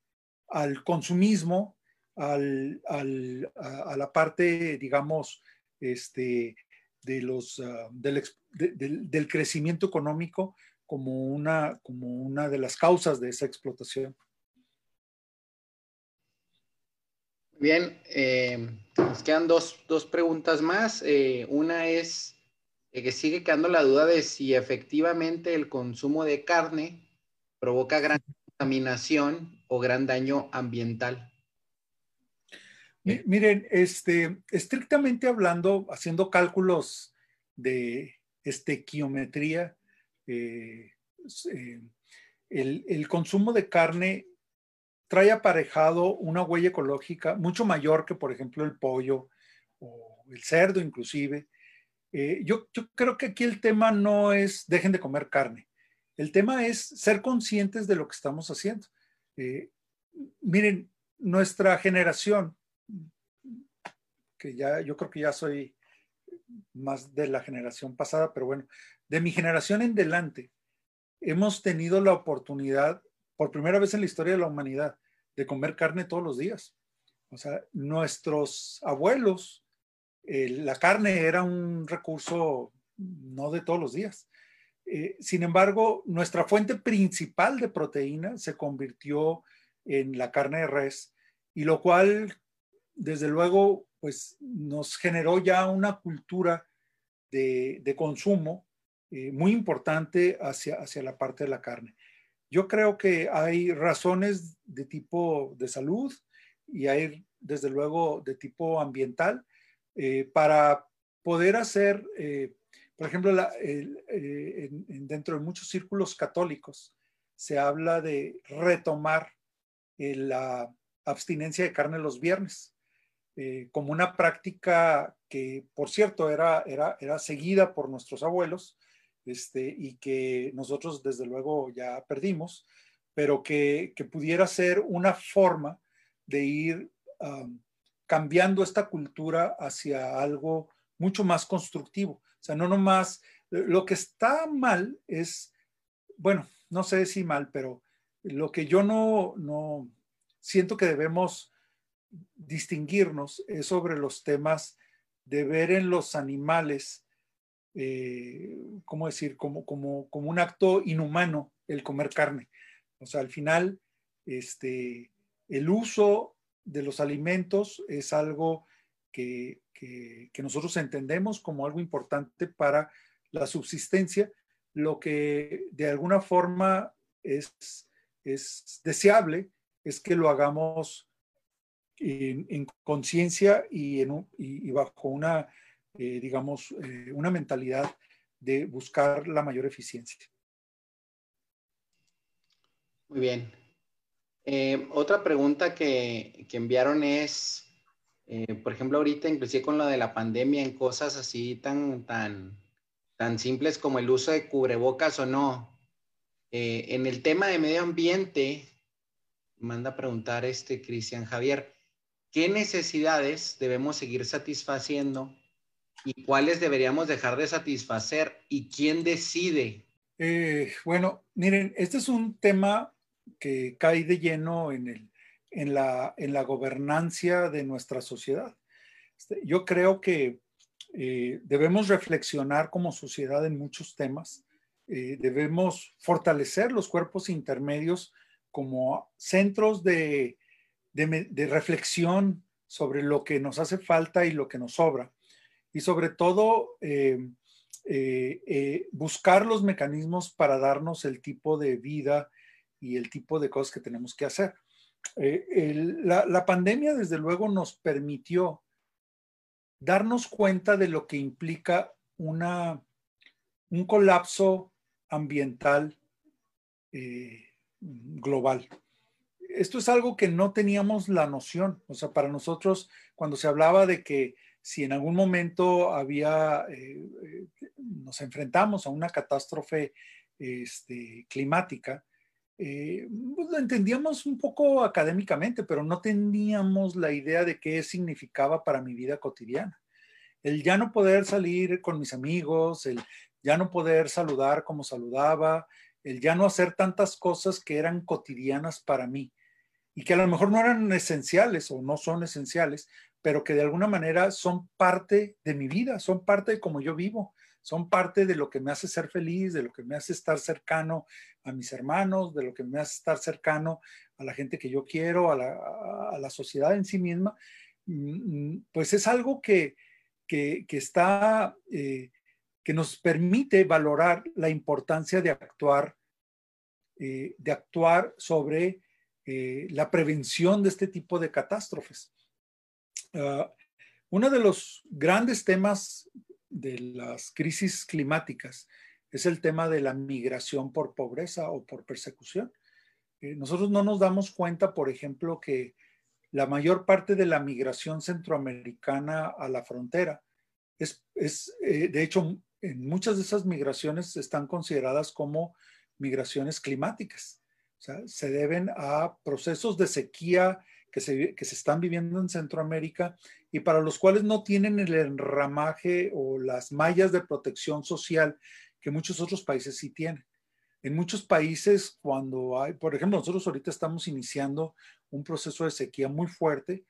al consumismo, al, al, a, la parte, digamos, este, de los, uh, del, de, del, del, crecimiento económico como una, como una de las causas de esa explotación. Bien, eh, nos quedan dos, dos preguntas más. Eh, una es eh, que sigue quedando la duda de si efectivamente el consumo de carne provoca gran contaminación o gran daño ambiental? Miren, este, estrictamente hablando, haciendo cálculos de estequiometría, eh, eh, el, el, consumo de carne trae aparejado una huella ecológica mucho mayor que, por ejemplo, el pollo o el cerdo inclusive. Eh, yo, yo creo que aquí el tema no es dejen de comer carne. El tema es ser conscientes de lo que estamos haciendo. Eh, miren, nuestra generación, que ya yo creo que ya soy más de la generación pasada, pero bueno, de mi generación en delante, hemos tenido la oportunidad, por primera vez en la historia de la humanidad, de comer carne todos los días. O sea, nuestros abuelos, eh, la carne era un recurso no de todos los días. Eh, sin embargo, nuestra fuente principal de proteína se convirtió en la carne de res, y lo cual, desde luego, pues nos generó ya una cultura de, consumo eh, muy importante hacia, hacia la parte de la carne. Yo creo que hay razones de tipo de salud y hay, desde luego, de tipo ambiental eh, para poder hacer eh, por ejemplo, dentro de muchos círculos católicos se habla de retomar la abstinencia de carne los viernes eh, como una práctica que, por cierto, era, era, era seguida por nuestros abuelos este, y que nosotros desde luego ya perdimos, pero que, que pudiera ser una forma de ir cambiando esta cultura hacia algo mucho más constructivo. O sea, no nomás, lo que está mal es, bueno, no sé si mal, pero lo que yo no, no siento que debemos distinguirnos es sobre los temas de ver en los animales, eh, ¿cómo decir?, como, como, como un acto inhumano el comer carne. O sea, al final, este, el uso de los alimentos es algo que, que, nosotros entendemos como algo importante para la subsistencia, lo que de alguna forma es, es deseable es que lo hagamos en, en conciencia y, bajo una, eh, digamos, eh, una mentalidad de buscar la mayor eficiencia. Muy bien. Eh, otra pregunta que, que enviaron es, por ejemplo, ahorita, inclusive con lo de la pandemia, en cosas así tan, tan, tan simples como el uso de cubrebocas o no. En el tema de medio ambiente, manda a preguntar este Cristian Javier, ¿qué necesidades debemos seguir satisfaciendo y cuáles deberíamos dejar de satisfacer y quién decide? Eh, bueno, miren, este es un tema que cae de lleno en el en la, en la gobernancia de nuestra sociedad. Este, yo creo que eh, debemos reflexionar como sociedad en muchos temas. Eh, debemos fortalecer los cuerpos intermedios como centros de, de, reflexión sobre lo que nos hace falta y lo que nos sobra. Y sobre todo, eh, eh, buscar los mecanismos para darnos el tipo de vida y el tipo de cosas que tenemos que hacer. la, pandemia, desde luego, nos permitió darnos cuenta de lo que implica una, un colapso ambiental eh, global. Esto es algo que no teníamos la noción. O sea, para nosotros, cuando se hablaba de que si en algún momento había, eh, eh, nos enfrentamos a una catástrofe este, climática, pues lo entendíamos un poco académicamente, pero no teníamos la idea de qué significaba para mi vida cotidiana. El ya no poder salir con mis amigos, el ya no poder saludar como saludaba, el ya no hacer tantas cosas que eran cotidianas para mí y que a lo mejor no eran esenciales o no son esenciales, pero que de alguna manera son parte de mi vida, son parte de cómo yo vivo, son parte de lo que me hace ser feliz, de lo que me hace estar cercano a mis hermanos, de lo que me hace estar cercano a la gente que yo quiero, a la, sociedad en sí misma, mm, mm, pues es algo que, que, está, eh, que nos permite valorar la importancia de actuar, eh, de actuar sobre eh, la prevención de este tipo de catástrofes. Uh, uno de los grandes temas de las crisis climáticas es el tema de la migración por pobreza o por persecución. nosotros no nos damos cuenta, por ejemplo, que la mayor parte de la migración centroamericana a la frontera es, es eh, de hecho, en muchas de esas migraciones están consideradas como migraciones climáticas. Se deben a procesos de sequía que se, que se están viviendo en Centroamérica y para los cuales no tienen el enramaje o las mallas de protección social que muchos otros países sí tienen. En muchos países, cuando hay, por ejemplo, nosotros ahorita estamos iniciando un proceso de sequía muy fuerte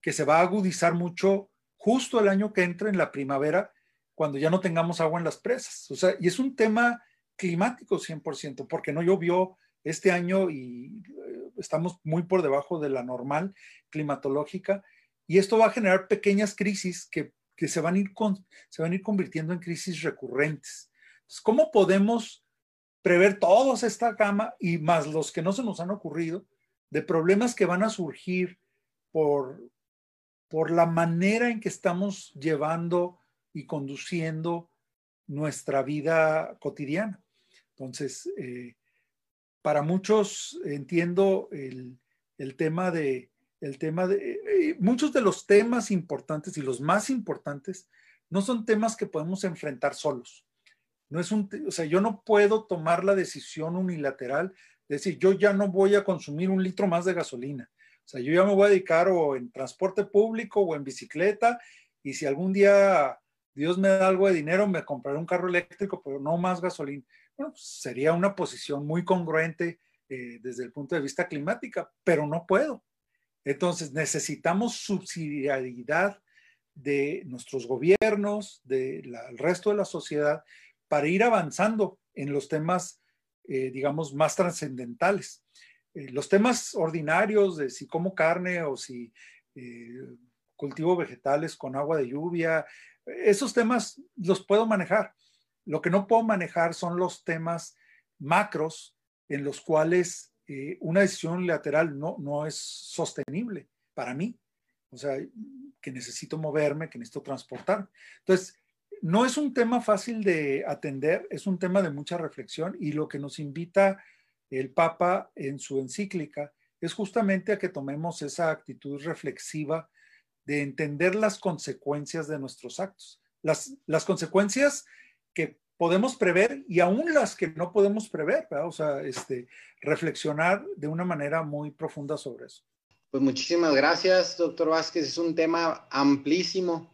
que se va a agudizar mucho justo el año que entra en la primavera, cuando ya no tengamos agua en las presas. O sea, y es un tema climático 100%, porque no llovió este año y eh, estamos muy por debajo de la normal climatológica. Y esto va a generar pequeñas crisis que, que se, van a ir se van a ir convirtiendo en crisis recurrentes. Entonces, ¿cómo podemos prever todos esta gama y más los que no se nos han ocurrido de problemas que van a surgir por, por la manera en que estamos llevando y conduciendo nuestra vida cotidiana. Entonces, eh, para muchos entiendo el, tema de, el tema de, eh, muchos de los temas importantes y los más importantes no son temas que podemos enfrentar solos. No es un, o sea, yo no puedo tomar la decisión unilateral de decir, yo ya no voy a consumir un litro más de gasolina. O sea, yo ya me voy a dedicar o en transporte público o en bicicleta y si algún día Dios me da algo de dinero, me compraré un carro eléctrico, pero no más gasolina. Sería una posición muy congruente eh, desde el punto de vista climática, pero no puedo. Entonces necesitamos subsidiariedad de nuestros gobiernos, del resto de la sociedad, para ir avanzando en los temas, eh, digamos, más trascendentales. Eh, los temas ordinarios de si como carne o si cultivo vegetales con agua de lluvia, esos temas los puedo manejar. Lo que no puedo manejar son los temas macros en los cuales una decisión lateral no, no es sostenible para mí. O sea, que necesito moverme, que necesito transportar. Entonces, no es un tema fácil de atender, es un tema de mucha reflexión y lo que nos invita el Papa en su encíclica es justamente a que tomemos esa actitud reflexiva de entender las consecuencias de nuestros actos, las, las consecuencias que podemos prever y aún las que no podemos prever, o sea, este, reflexionar de una manera muy profunda sobre eso. Pues muchísimas gracias, doctor Vázquez. Es un tema amplísimo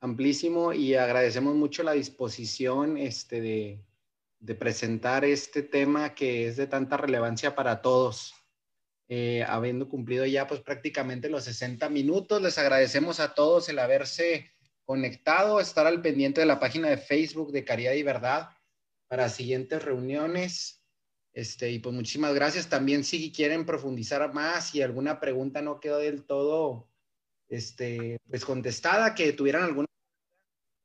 amplísimo y agradecemos mucho la disposición este, de, de presentar este tema que es de tanta relevancia para todos. Eh, habiendo cumplido ya pues prácticamente los 60 minutos, les agradecemos a todos el haberse conectado, estar al pendiente de la página de Facebook de Caridad y Verdad para siguientes reuniones. Este, y pues muchísimas gracias. También si quieren profundizar más y alguna pregunta no quedó del todo este, pues contestada, que tuvieran alguna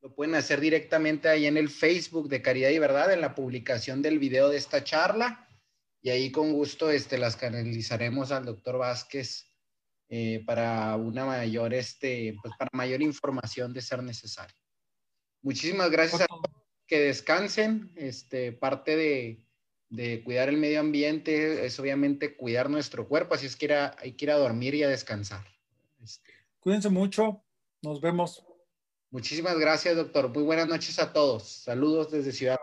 lo pueden hacer directamente ahí en el Facebook de Caridad y Verdad, en la publicación del video de esta charla. Y ahí con gusto este, las canalizaremos al doctor Vázquez eh, para una mayor, este, pues para mayor información de ser necesario. Muchísimas gracias a todos. Que descansen. Este, parte de, de cuidar el medio ambiente es obviamente cuidar nuestro cuerpo, así es que hay que ir a dormir y a descansar. Este. Cuídense mucho. Nos vemos. Muchísimas gracias, doctor. Muy buenas noches a todos. Saludos desde Ciudad